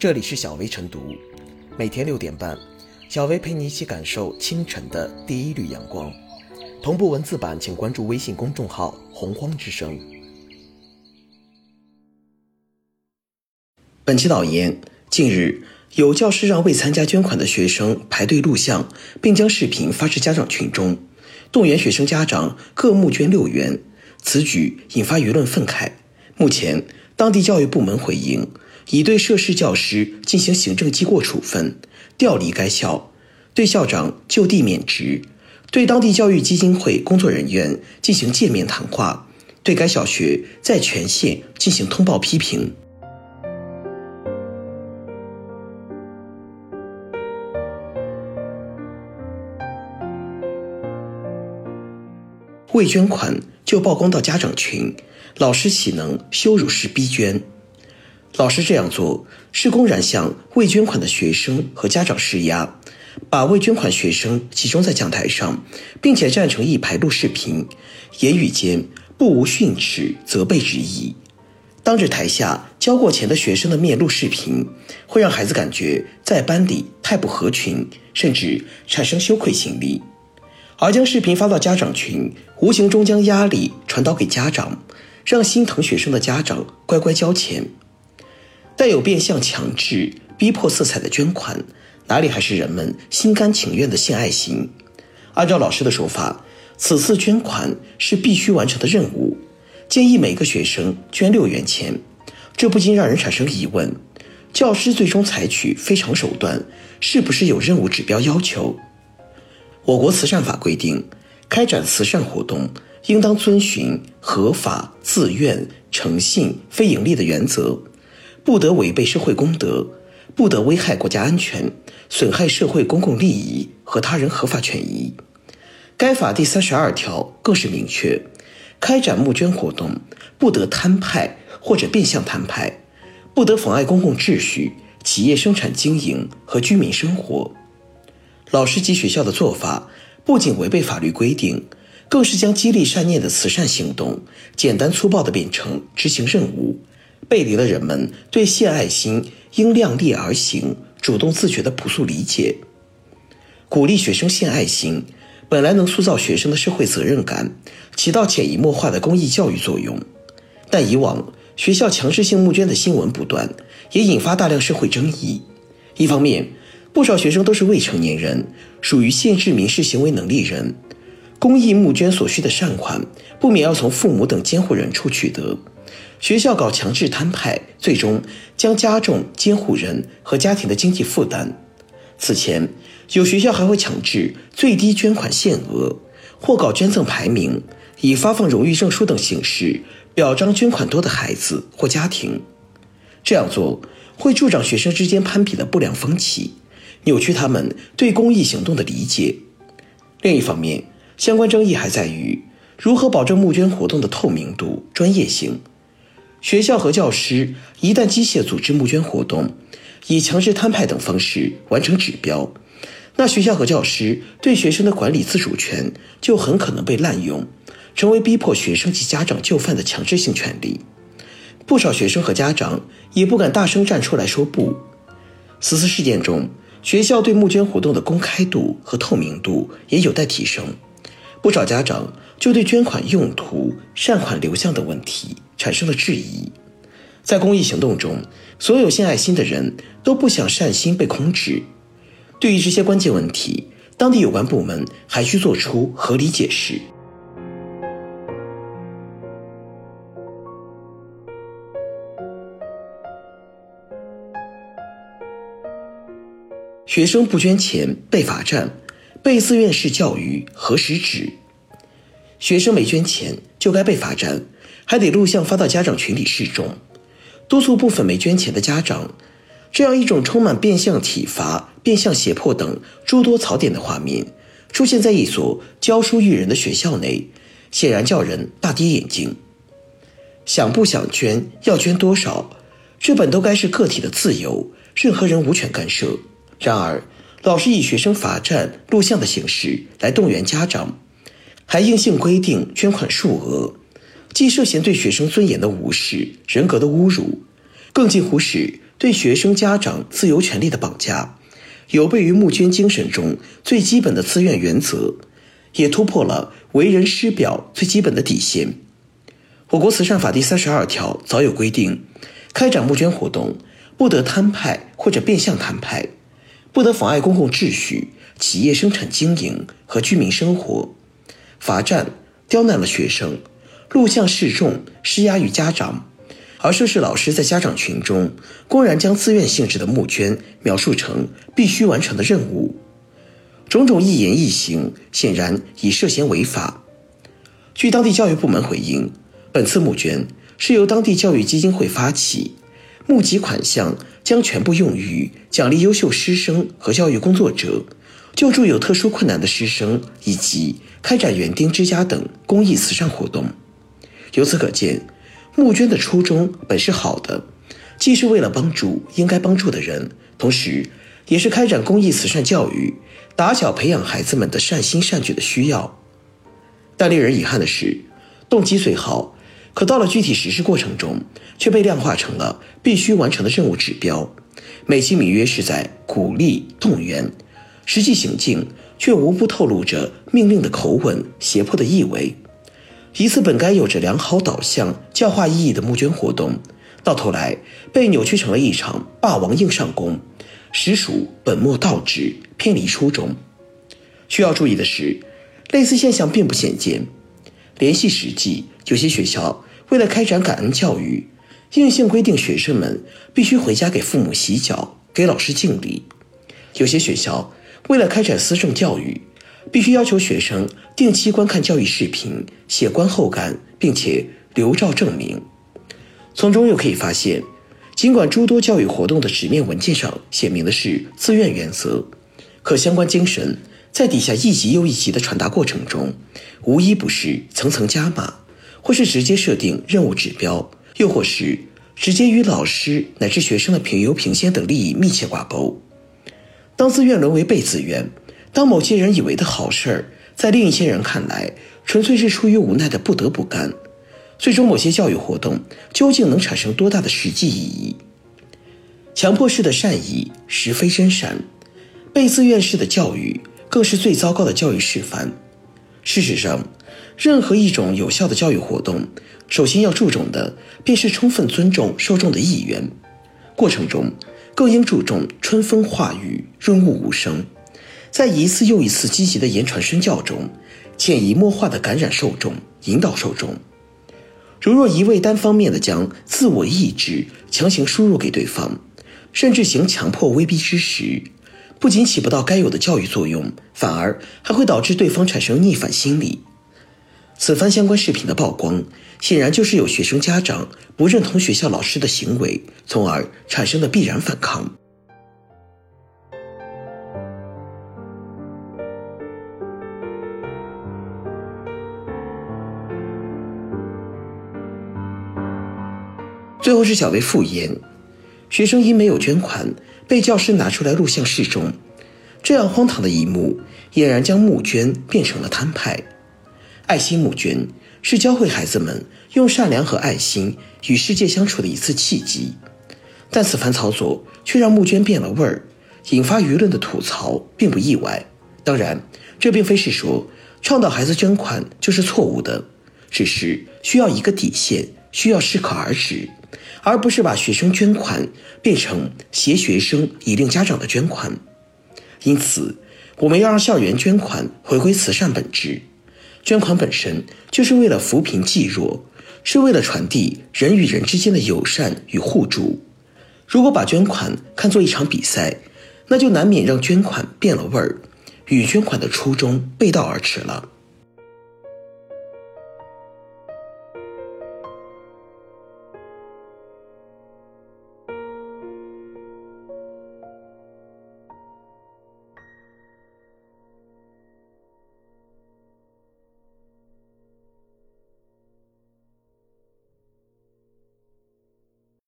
这里是小薇晨读，每天六点半，小薇陪你一起感受清晨的第一缕阳光。同步文字版，请关注微信公众号“洪荒之声”。本期导言：近日，有教师让未参加捐款的学生排队录像，并将视频发至家长群中，动员学生家长各募捐六元。此举引发舆论愤慨。目前，当地教育部门回应，已对涉事教师进行行政记过处分，调离该校，对校长就地免职，对当地教育基金会工作人员进行见面谈话，对该小学在全县进行通报批评。未捐款就曝光到家长群，老师岂能羞辱式逼捐？老师这样做是公然向未捐款的学生和家长施压，把未捐款学生集中在讲台上，并且站成一排录视频，言语间不无训斥、责备之意。当着台下交过钱的学生的面录视频，会让孩子感觉在班里太不合群，甚至产生羞愧心理。而将视频发到家长群，无形中将压力传导给家长，让心疼学生的家长乖乖交钱。带有变相强制、逼迫色彩的捐款，哪里还是人们心甘情愿的献爱心？按照老师的说法，此次捐款是必须完成的任务，建议每个学生捐六元钱。这不禁让人产生疑问：教师最终采取非常手段，是不是有任务指标要求？我国慈善法规定，开展慈善活动应当遵循合法、自愿、诚信、非盈利的原则，不得违背社会公德，不得危害国家安全、损害社会公共利益和他人合法权益。该法第三十二条更是明确，开展募捐活动不得摊派或者变相摊派，不得妨碍公共秩序、企业生产经营和居民生活。老师及学校的做法不仅违背法律规定，更是将激励善念的慈善行动简单粗暴地变成执行任务，背离了人们对献爱心应量力而行、主动自觉的朴素理解。鼓励学生献爱心，本来能塑造学生的社会责任感，起到潜移默化的公益教育作用。但以往学校强制性募捐的新闻不断，也引发大量社会争议。一方面，不少学生都是未成年人，属于限制民事行为能力人，公益募捐所需的善款不免要从父母等监护人处取得。学校搞强制摊派，最终将加重监护人和家庭的经济负担。此前，有学校还会强制最低捐款限额，或搞捐赠排名，以发放荣誉证书等形式表彰捐款多的孩子或家庭。这样做会助长学生之间攀比的不良风气。扭曲他们对公益行动的理解。另一方面，相关争议还在于如何保证募捐活动的透明度、专业性。学校和教师一旦机械组织募捐活动，以强制摊派等方式完成指标，那学校和教师对学生的管理自主权就很可能被滥用，成为逼迫学生及家长就范的强制性权利。不少学生和家长也不敢大声站出来说不。此次事件中。学校对募捐活动的公开度和透明度也有待提升，不少家长就对捐款用途、善款流向等问题产生了质疑。在公益行动中，所有献爱心的人都不想善心被空置。对于这些关键问题，当地有关部门还需做出合理解释。学生不捐钱被罚站，被自愿式教育何时止？学生没捐钱就该被罚站，还得录像发到家长群里示众，督促部分没捐钱的家长。这样一种充满变相体罚、变相胁迫等诸多槽点的画面，出现在一所教书育人的学校内，显然叫人大跌眼镜。想不想捐，要捐多少，这本都该是个体的自由，任何人无权干涉。然而，老师以学生罚站、录像的形式来动员家长，还硬性规定捐款数额，既涉嫌对学生尊严的无视、人格的侮辱，更近乎是对学生家长自由权利的绑架，有悖于募捐精神中最基本的自愿原则，也突破了为人师表最基本的底线。我国慈善法第三十二条早有规定，开展募捐活动不得摊派或者变相摊派，不得妨碍公共秩序、企业生产经营和居民生活，罚站、刁难了学生，录像示众、施压于家长。而涉事老师在家长群中公然将自愿性质的募捐描述成必须完成的任务，种种一言一行显然已涉嫌违法。据当地教育部门回应，本次募捐是由当地教育基金会发起，募集款项将全部用于奖励优秀师生和教育工作者，救助有特殊困难的师生，以及开展园丁之家等公益慈善活动。由此可见。募捐的初衷本是好的，既是为了帮助应该帮助的人，同时也是开展公益慈善教育、打小培养孩子们的善心善举的需要。但令人遗憾的是，动机虽好，可到了具体实施过程中，却被量化成了必须完成的任务指标，美其名曰是在鼓励动员，实际行径却无不透露着命令的口吻、胁迫的意味。一次本该有着良好导向、教化意义的募捐活动，到头来被扭曲成了一场霸王硬上弓，实属本末倒置、偏离初衷。需要注意的是，类似现象并不鲜见。联系实际，有些学校为了开展感恩教育，硬性规定学生们必须回家给父母洗脚、给老师敬礼；有些学校为了开展思政教育，必须要求学生定期观看教育视频、写观后感，并且留照证明。从中又可以发现，尽管诸多教育活动的纸面文件上写明的是自愿原则，可相关精神在底下一级又一级的传达过程中，无一不是层层加码，或是直接设定任务指标，又或是直接与老师乃至学生的评优评先等利益密切挂钩。当自愿沦为被自愿。当某些人以为的好事儿，在另一些人看来，纯粹是出于无奈的不得不干。最终，某些教育活动究竟能产生多大的实际意义？强迫式的善意实非真善，被自愿式的教育更是最糟糕的教育示范。事实上，任何一种有效的教育活动，首先要注重的便是充分尊重受众的意愿，过程中更应注重春风化雨，润物无声。在一次又一次积极的言传身教中，潜移默化地感染受众，引导受众。如若一味单方面的将自我意志强行输入给对方，甚至行强迫威逼之时，不仅起不到该有的教育作用，反而还会导致对方产生逆反心理。此番相关视频的曝光，显然就是有学生家长不认同学校老师的行为，从而产生的必然反抗。最后是小薇复言，学生因没有捐款，被教师拿出来录像示众，这样荒唐的一幕，俨然将募捐变成了摊派。爱心募捐是教会孩子们用善良和爱心与世界相处的一次契机，但此番操作却让募捐变了味儿，引发舆论的吐槽，并不意外。当然，这并非是说倡导孩子捐款就是错误的，只是需要一个底线，需要适可而止。而不是把学生捐款变成挟学生以令家长的捐款，因此，我们要让校园捐款回归慈善本质。捐款本身就是为了扶贫济弱，是为了传递人与人之间的友善与互助。如果把捐款看作一场比赛，那就难免让捐款变了味儿，与捐款的初衷背道而驰了。